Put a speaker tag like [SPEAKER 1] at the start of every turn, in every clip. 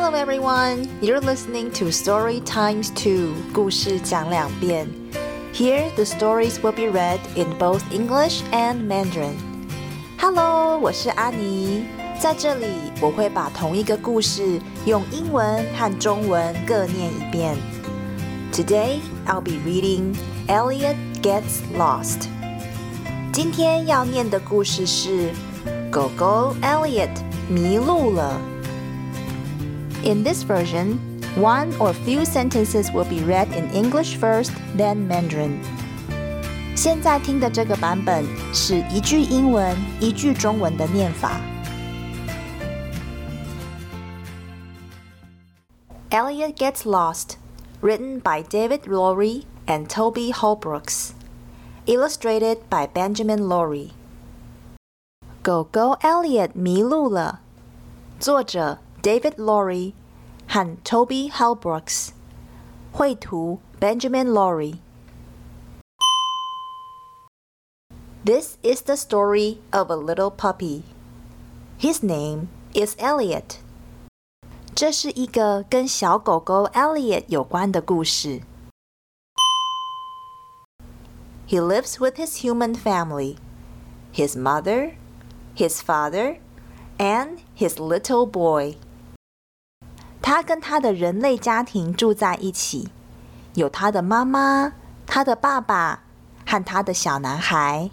[SPEAKER 1] Hello everyone, you're listening to Story Times 2, 故事讲两遍. Here the stories will be read in both English and Mandarin. Hello, 我是阿妮，在这里我会把同一个故事用英文和中文各念一遍。Today I'll be reading Elliot Gets Lost. 今天要念的故事是狗狗 Elliot 迷路了。 in this version, one or few sentences will be read in English first, then Mandarin. 现在听的这个版本是一句英文、一句中文的念法。Elliot Gets Lost, written by David Lowery and Toby Halbrooks, illustrated by Benjamin Lowery. 狗狗 Elliot 迷路了，作者 David Lowery 和 Toby Halbrooks，绘图 Benjamin Lowery。This is the story of a little puppy. His name is Elliot. 这是一个跟小狗狗 Elliot 有关的故事。He lives with his human family, his mother, his father, and his little boy. 他跟他的人类家庭住在一起，有他的妈妈、他的爸爸和他的小男孩。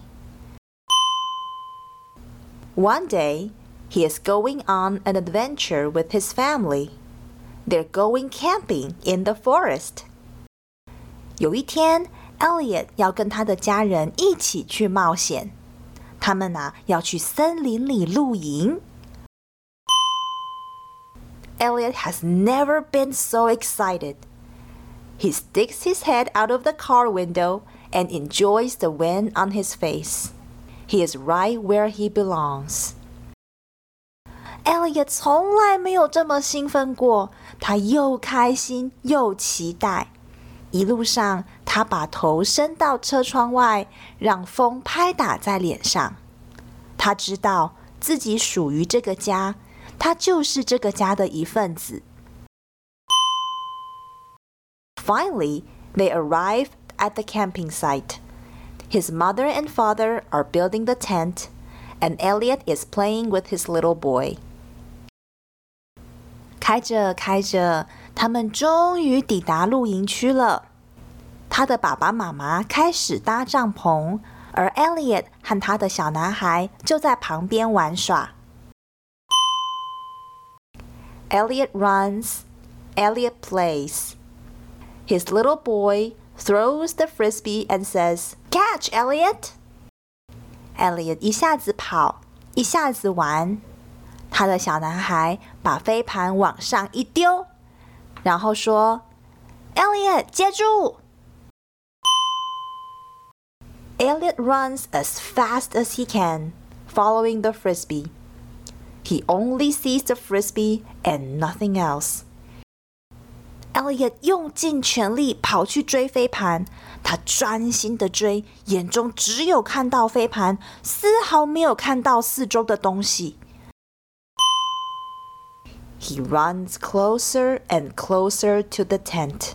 [SPEAKER 1] One day, he is going on an adventure with his family. They're going camping in the forest. 有一天，Elliot 要跟他的家人一起去冒险。他们呐、啊、要去森林里露营。Elliot has never been so excited. He sticks his head out of the car window and enjoys the wind on his face. He is right where he belongs. Elliot 从来没有这么兴奋过，他又开心又期待。一路上，他把头伸到车窗外，让风拍打在脸上。他知道自己属于这个家。 他就是这个家的一份子。Finally, they arrive at the camping site. His mother and father are building the tent, and Elliot is playing with his little boy. 开着开着，他们终于抵达露营区了。他的爸爸妈妈开始搭帐篷，而 Elliot 和他的小男孩就在旁边玩耍。Elliot runs, Elliot plays. His little boy throws the frisbee and says, Catch, Elliot! Elliot 一下子跑，一下子玩。他的小男孩把飞盘往上一丢，然后说：“Elliot，接住！” Elliot runs as fast as he can, following the frisbee. He only sees the frisbee and nothing else. Elliot 用尽全力跑去追飞盘，他专心的追，眼中只有看到飞盘，丝毫没有看到四周的东西。He runs closer and closer to the tent.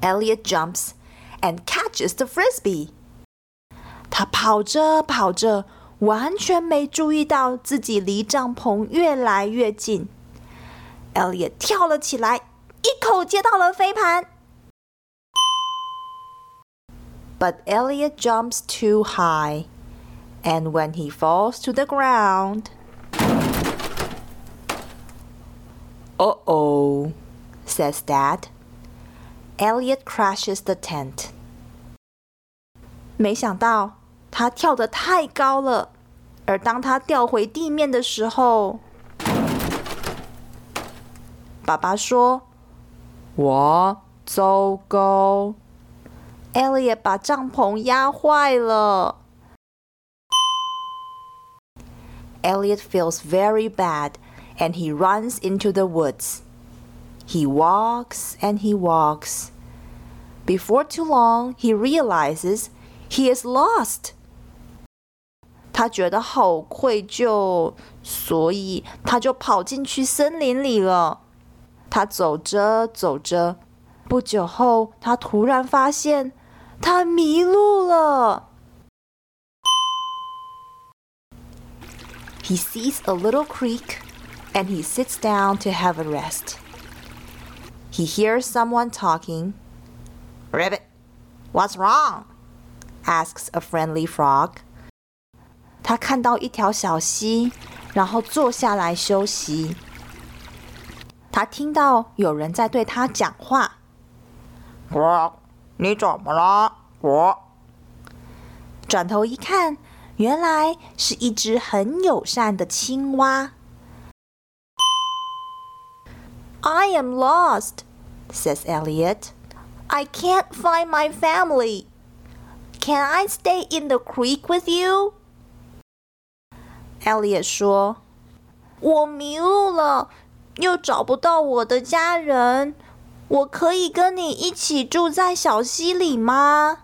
[SPEAKER 1] Elliot jumps and catches the frisbee. 他跑着跑着。 完全没注意到自己离帐篷越来越近。Elliot 跳了起来，一口接到了飞盘。But Elliot jumps too high, and when he falls to the ground, "Uh oh," says Dad. Elliot crashes the tent. 没想到。他跳得太高了，而当他掉回地面的时候，爸爸说：“哇，糟糕！”Elliot 把帐篷压坏了。Elliot feels very bad and he runs into the woods. He walks and he walks. Before too long, he realizes he is lost. 他觉得好愧疚，所以他就跑进去森林里了。 他走着走着，不久后，他突然发现他迷路了。He sees a little creek and he sits down to have a rest. He hears someone talking. Rabbit, what's wrong? asks a friendly frog. 他看到一条小溪，然后坐下来休息。他听到有人在对他讲话。
[SPEAKER 2] 我，你怎么了？我
[SPEAKER 1] 转头一看，原来是一只很友善的青蛙。I am lost, says Elliot. I can't find my family. Can I stay in the creek with you? Elliot 说：“我迷路了，又找不到我的家人，我可以跟你一起住在小溪里吗？”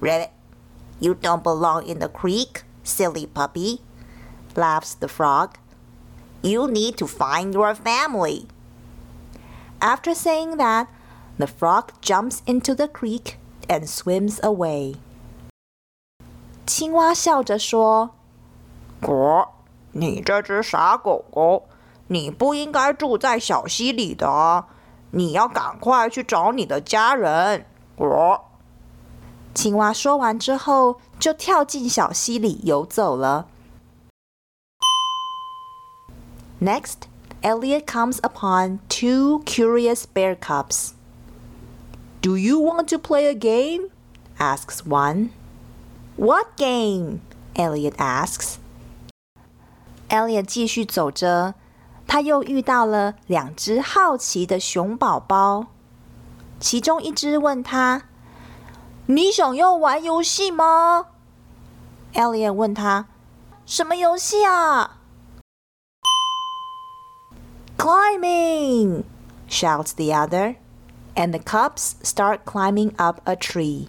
[SPEAKER 2] Rabbit, you don't belong in the creek, silly puppy, laughs the frog. You need to find your family.
[SPEAKER 1] After saying that, the frog jumps into the creek and swims away. 青蛙笑着说：“
[SPEAKER 2] 果，你这只傻狗狗，你不应该住在小溪里的，你要赶快去找你的家人。”果。
[SPEAKER 1] 青蛙说完之后，就跳进小溪里游走了。Next, Elliot comes upon two curious bear cubs. Do you want to play a game? asks one. What game? Elliot asks. Elliot 继续走着，他又遇到了两只好奇的熊宝宝。其中一只问他：“你想要玩游戏吗？”Elliot 问他：“什么游戏啊？” Climbing! shouts the other, and the cubs start climbing up a tree.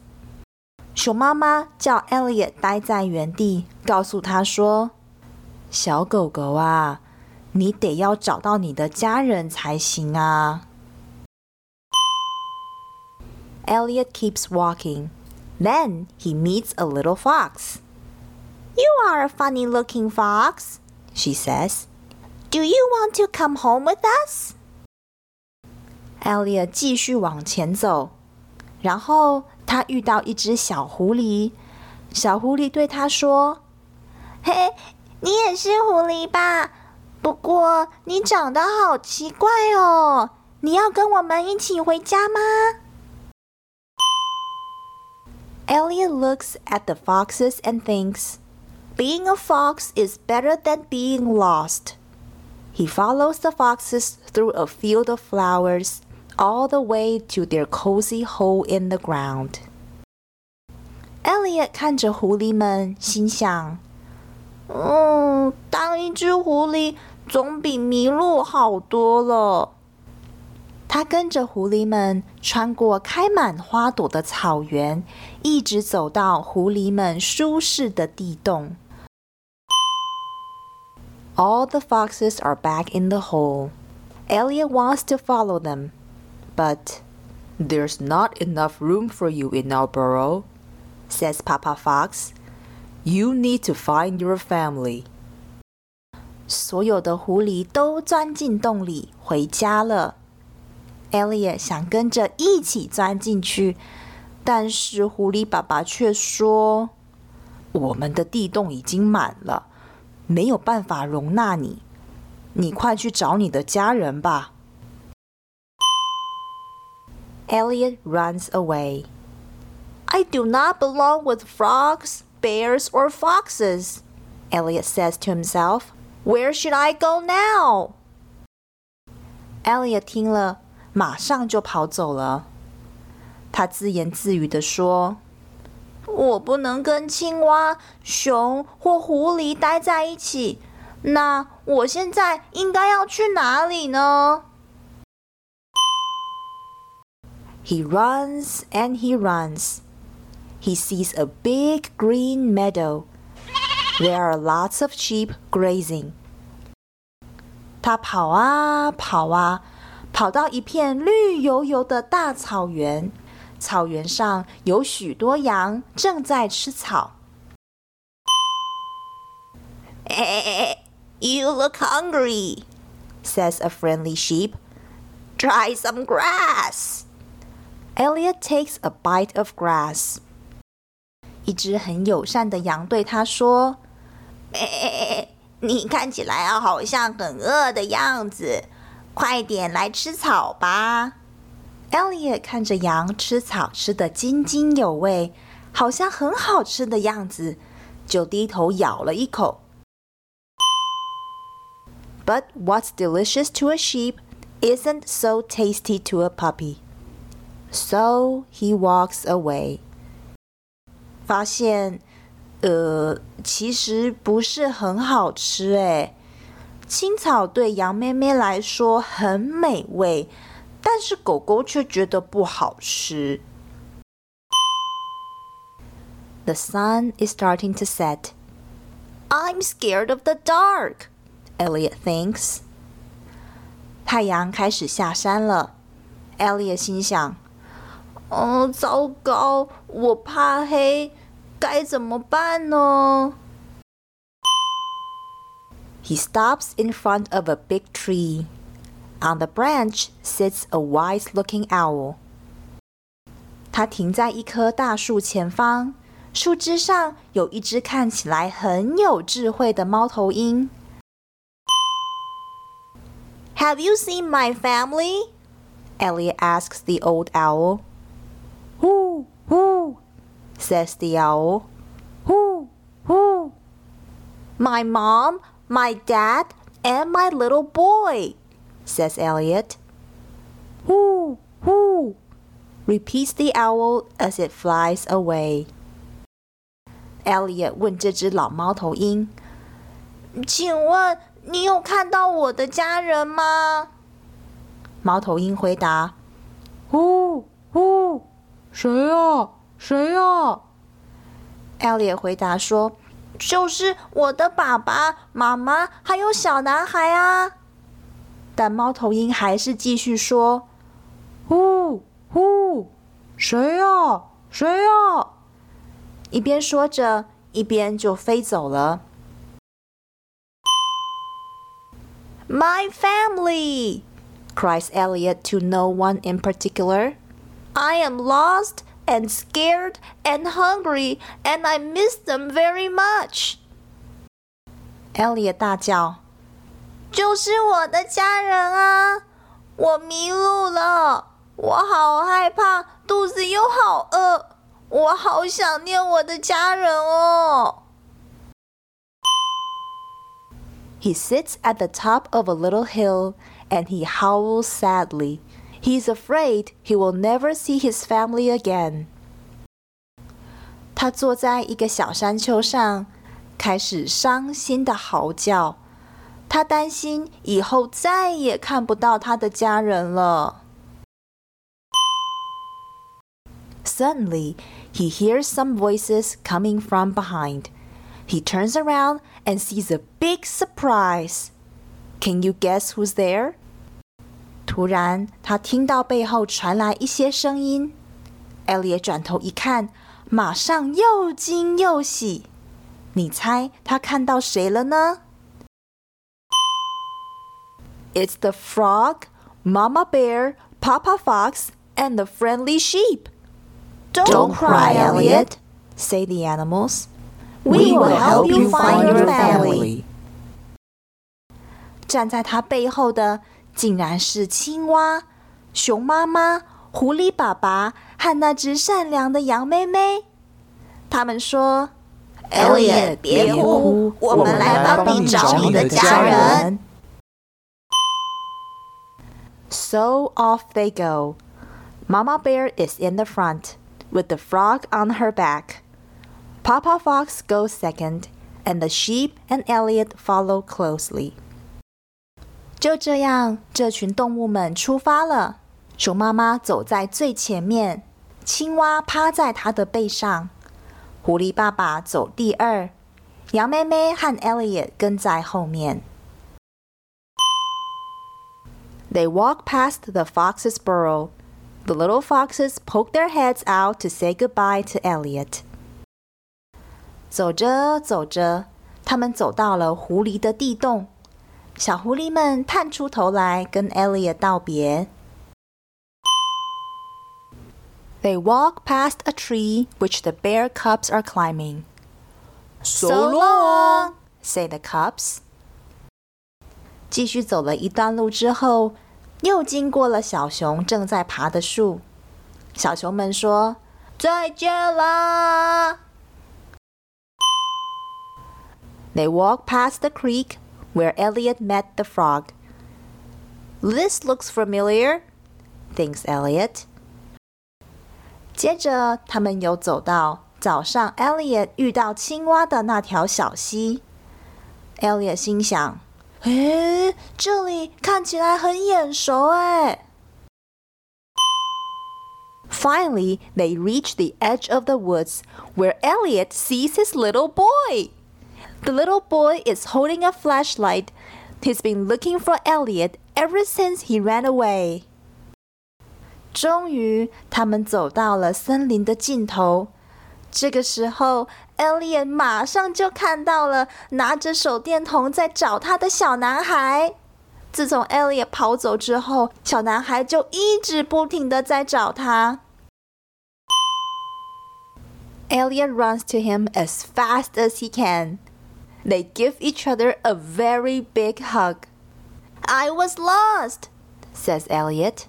[SPEAKER 1] 熊妈妈叫 Elliot 待在原地，告诉他说：“小狗狗啊，你得要找到你的家人才行啊。” Elliot keeps walking. Then he meets a little fox. You are a funny looking fox, she says. Do you want to come home with us? Elliot 继续往前走，然后他遇到一只小狐狸。小狐狸对他说：“嘿，你也是狐狸吧？不过你长得好奇怪哦。你要跟我们一起回家吗？” Elliot looks at the foxes and thinks. Being a fox is better than being lost. He follows the foxes through a field of flowers all the way to their cozy hole in the ground. Elliot 看着狐狸们，心想：“嗯，当一只狐狸总比迷路好多了。”他跟着狐狸们穿过开满花朵的草原，一直走到狐狸们舒适的地洞。All the foxes are back in the hole. Elliot wants to follow them, but there's not enough room for you in our burrow, says Papa Fox. You need to find your family. 所有的狐狸都钻进洞里回家了。Elliot 想跟着一起钻进去，但是狐狸爸爸却说：“我们的地洞已经满了，没有办法容纳你。你快去找你的家人吧。” Elliot runs away. I do not belong with frogs, bears, or foxes, Elliot says to himself. Where should I go now? Elliot 听了，马上就跑走了。他自言自语的说：“我不能跟青蛙、熊或狐狸待在一起。那我现在应该要去哪里呢？” ？” He runs and he runs. He sees a big green meadow. There are lots of sheep grazing. 他跑啊跑啊，跑到一片绿油油的大草原。草原上有许多羊正在吃草。
[SPEAKER 2] Hey, you look hungry, says a friendly sheep. Try some grass.
[SPEAKER 1] Elliot takes a bite of grass. 一只很友善的羊对他说：“
[SPEAKER 2] 哎，你看起来好像很饿的样子，快点来吃草吧。”
[SPEAKER 1] Elliot 看着羊吃草吃得津津有味，好像很好吃的样子，就低头咬了一口。But what's delicious to a sheep isn't so tasty to a puppy. So he walks away. 发现，呃，其实不是很好吃诶。青草对羊妹妹来说很美味。但是狗狗却觉得不好吃。The sun is starting to set. I'm scared of the dark, Elliot thinks. 太阳开始下山了，Elliot 心想：“ 哦，糟糕，我怕黑，该怎么办呢？” He stops in front of a big tree. On the branch sits a wise-looking owl. 它停在一棵大树前方，树枝上有一只看起来很有智慧的猫头鹰。
[SPEAKER 2] Have you seen my family?
[SPEAKER 1] Elliot asks the old owl. Who, who? says the owl. Who, who?
[SPEAKER 2] My mom, my dad, and my little boy
[SPEAKER 1] says Elliot. Whoo, whoo, repeats the owl as it flies away. Elliot 问这只老猫头鹰：“
[SPEAKER 2] 请问你有看到我的家人吗？”
[SPEAKER 1] 猫头鹰回答：“呼呼， 谁呀？谁呀？”Elliot 回答说：“
[SPEAKER 2] 就是我的爸爸妈妈还有小男孩啊。”
[SPEAKER 1] 但猫头鹰还是继续说：“呼呼，谁呀？谁呀？”一边说着，一边就飞走了。
[SPEAKER 2] My family, cries Elliot to no one in particular. I am lost and scared and hungry, and I miss them very much.
[SPEAKER 1] Elliot 大叫。
[SPEAKER 2] 就是我的家人啊！我迷路了，我好害怕，肚子又好饿，我好想念我的家人哦。
[SPEAKER 1] He sits at the top of a little hill and he howls sadly. He's afraid he will never see his family again. 他坐在一个小山丘上，开始伤心的嚎叫。他担心以后再也看不到他的家人了。Suddenly, he hears some voices coming from behind. He turns around and sees a big surprise. Can you guess who's there? 突然，他听到背后传来一些声音。Elliot 转头一看，马上又惊又喜。你猜他看到谁了呢？It's the frog, Mama Bear, Papa Fox, and the friendly sheep.
[SPEAKER 2] Don't, Don't cry, Elliot,
[SPEAKER 1] say the animals.
[SPEAKER 2] We will help you find your family.
[SPEAKER 1] 站在他背后的 竟然是青蛙、熊妈妈、狐狸爸爸和那只善良的羊妹妹。他们说：“
[SPEAKER 2] Elliot，别哭，我们来帮你找你的家人。”
[SPEAKER 1] So off they go. Mama Bear is in the front, with the frog on her back. Papa Fox goes second, and the sheep and Elliot follow closely. 就这样，这群动物们出发了。熊妈妈走在最前面，青蛙趴在它的背上。狐狸爸爸走第二，羊妹妹和 Elliot 跟在后面。They walk past the fox's burrow. The little foxes poke their heads out to say goodbye to Elliot. 走着走着，他们走到了狐狸的地洞。 小狐狸们探出头来跟 Elliot 道别。They walk past a tree which the bear cubs are climbing.
[SPEAKER 2] So long,
[SPEAKER 1] say the cubs. 继续走了一段路之后，又经过了小熊正在爬的树。小熊们说：“再见啦！” They walk past the creek where Elliot met the frog. This looks familiar, thinks Elliot. 接着，他们又走到早上 Elliot 遇到青蛙的那条小溪。Elliot 心想：“诶，这里看起来很眼熟哎。” Finally, they reach the edge of the woods where Elliot sees his little boy. The little boy is holding a flashlight. He's been looking for Elliot ever since he ran away. 终于，他们走到了森林的尽头。这个时候，Elliot 马上就看到了拿着手电筒在找他的小男孩。自从 Elliot 跑走之后，小男孩就一直不停的在找他。Elliot runs to him as fast as he can. They give each other a very big hug. I was lost, says Elliot.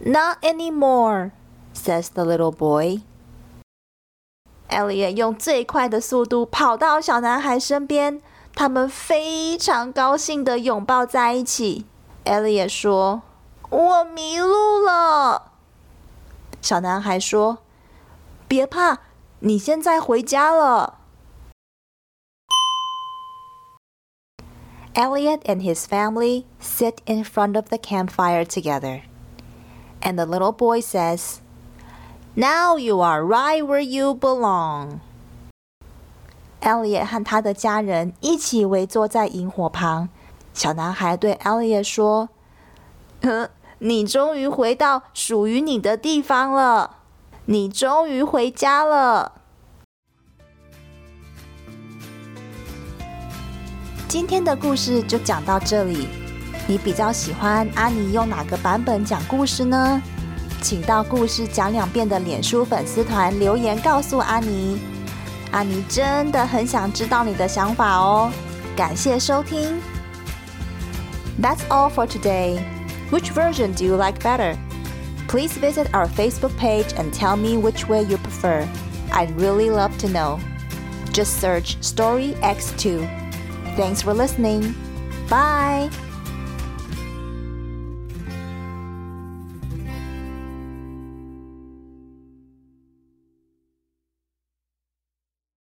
[SPEAKER 1] Not anymore, says the little boy. Elliot 用最快的速度跑到小男孩身边，他们非常高兴的拥抱在一起。Elliot 说：“我迷路了。”小男孩说：“别怕，你现在回家了。” Elliot and his family sit in front of the campfire together and the little boy says, Now you are right where you belong. Elliot 和他的家人一起围坐在萤火旁。小男孩对 Elliot 说：“呵，你终于回到属于你的地方了，你终于回家了。” ”今天的故事就讲到这里。你比较喜欢安妮用哪个版本讲故事呢？请到故事讲两遍的脸书粉丝团留言告诉安妮。安妮真的很想知道你的想法哦。感谢收听。That's all for today. Which version do you like better? Please visit our Facebook page and tell me which way you prefer. I'd really love to know. Just search Story X2. Thanks for listening. Bye.